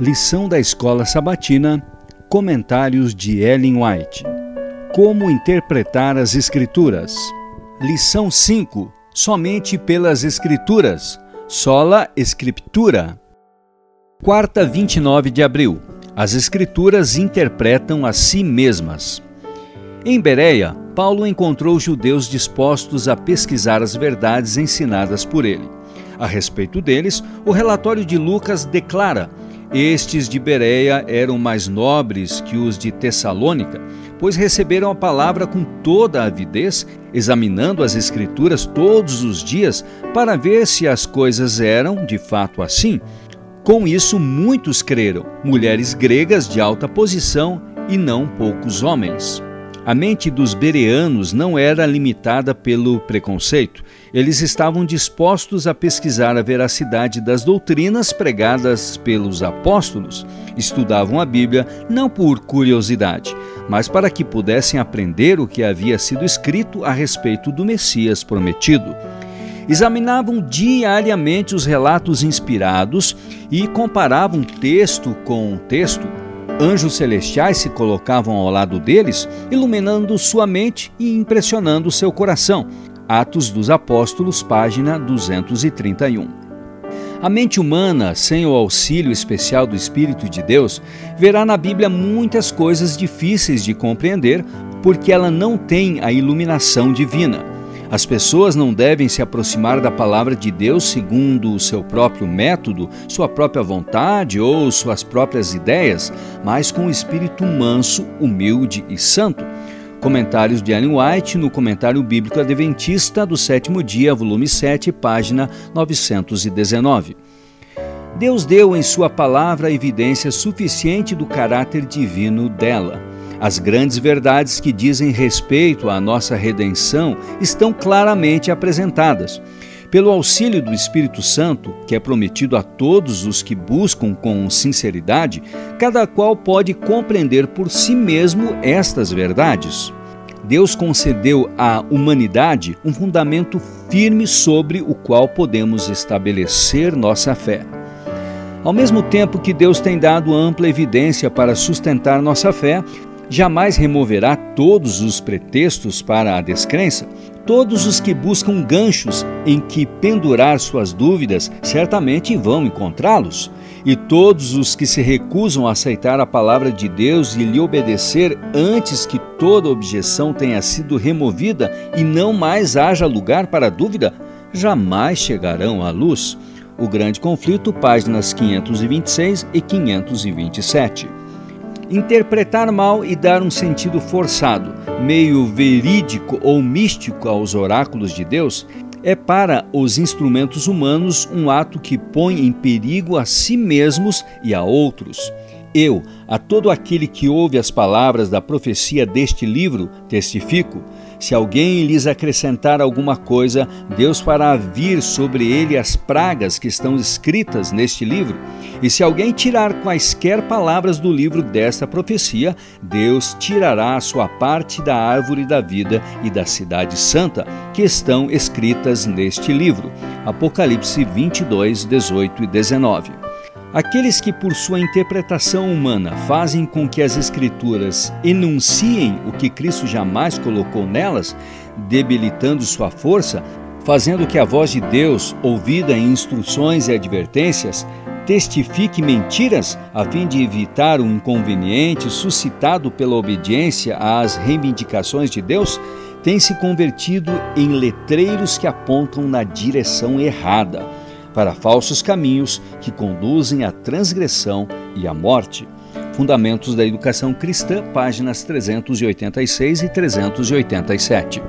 Lição da Escola Sabatina, Comentários de Ellen White. Como interpretar as Escrituras? Lição 5. Somente pelas Escrituras. Sola Escritura. Quarta, 29 de abril. As Escrituras interpretam a si mesmas. Em Bereia, Paulo encontrou judeus dispostos a pesquisar as verdades ensinadas por ele. A respeito deles, o relatório de Lucas declara estes de Bereia eram mais nobres que os de Tessalônica, pois receberam a palavra com toda a avidez, examinando as Escrituras todos os dias para ver se as coisas eram de fato assim. Com isso, muitos creram, mulheres gregas de alta posição e não poucos homens. A mente dos bereanos não era limitada pelo preconceito. Eles estavam dispostos a pesquisar a veracidade das doutrinas pregadas pelos apóstolos. Estudavam a Bíblia não por curiosidade, mas para que pudessem aprender o que havia sido escrito a respeito do Messias prometido examinavam diariamente os relatos inspirados e comparavam texto com texto Anjos celestiais se colocavam ao lado deles, iluminando sua mente e impressionando seu coração. Atos dos Apóstolos, página 231. A mente humana, sem o auxílio especial do Espírito de Deus, verá na Bíblia muitas coisas difíceis de compreender porque ela não tem a iluminação divina. As pessoas não devem se aproximar da palavra de Deus segundo o seu próprio método, sua própria vontade ou suas próprias ideias, mas com o espírito manso, humilde e santo. Comentários de Ellen White no Comentário Bíblico Adventista do Sétimo Dia, volume 7, página 919. Deus deu em Sua palavra evidência suficiente do caráter divino dela. As grandes verdades que dizem respeito à nossa redenção estão claramente apresentadas. Pelo auxílio do Espírito Santo, que é prometido a todos os que buscam com sinceridade, cada qual pode compreender por si mesmo estas verdades. Deus concedeu à humanidade um fundamento firme sobre o qual podemos estabelecer nossa fé. Ao mesmo tempo que Deus tem dado ampla evidência para sustentar nossa fé, jamais removerá todos os pretextos para a descrença. Todos os que buscam ganchos em que pendurar suas dúvidas certamente vão encontrá-los. E todos os que se recusam a aceitar a palavra de Deus e lhe obedecer antes que toda objeção tenha sido removida e não mais haja lugar para dúvida, jamais chegarão à luz. O Grande Conflito, páginas 526 e 527 interpretar mal e dar um sentido forçado, meio verídico ou místico aos oráculos de Deus, é para os instrumentos humanos um ato que põe em perigo a si mesmos e a outros. Eu, a todo aquele que ouve as palavras da profecia deste livro, testifico: se alguém lhes acrescentar alguma coisa, Deus fará vir sobre ele as pragas que estão escritas neste livro. E se alguém tirar quaisquer palavras do livro desta profecia, Deus tirará a sua parte da árvore da vida e da cidade santa, que estão escritas neste livro. Apocalipse 22, 18 e 19. Aqueles que, por sua interpretação humana, fazem com que as Escrituras enunciem o que Cristo jamais colocou nelas, debilitando sua força, fazendo que a voz de Deus, ouvida em instruções e advertências, testifique mentiras a fim de evitar o inconveniente suscitado pela obediência às reivindicações de Deus, têm se convertido em letreiros que apontam na direção errada para falsos caminhos que conduzem à transgressão e à morte. Fundamentos da Educação Cristã, páginas 386 e 387.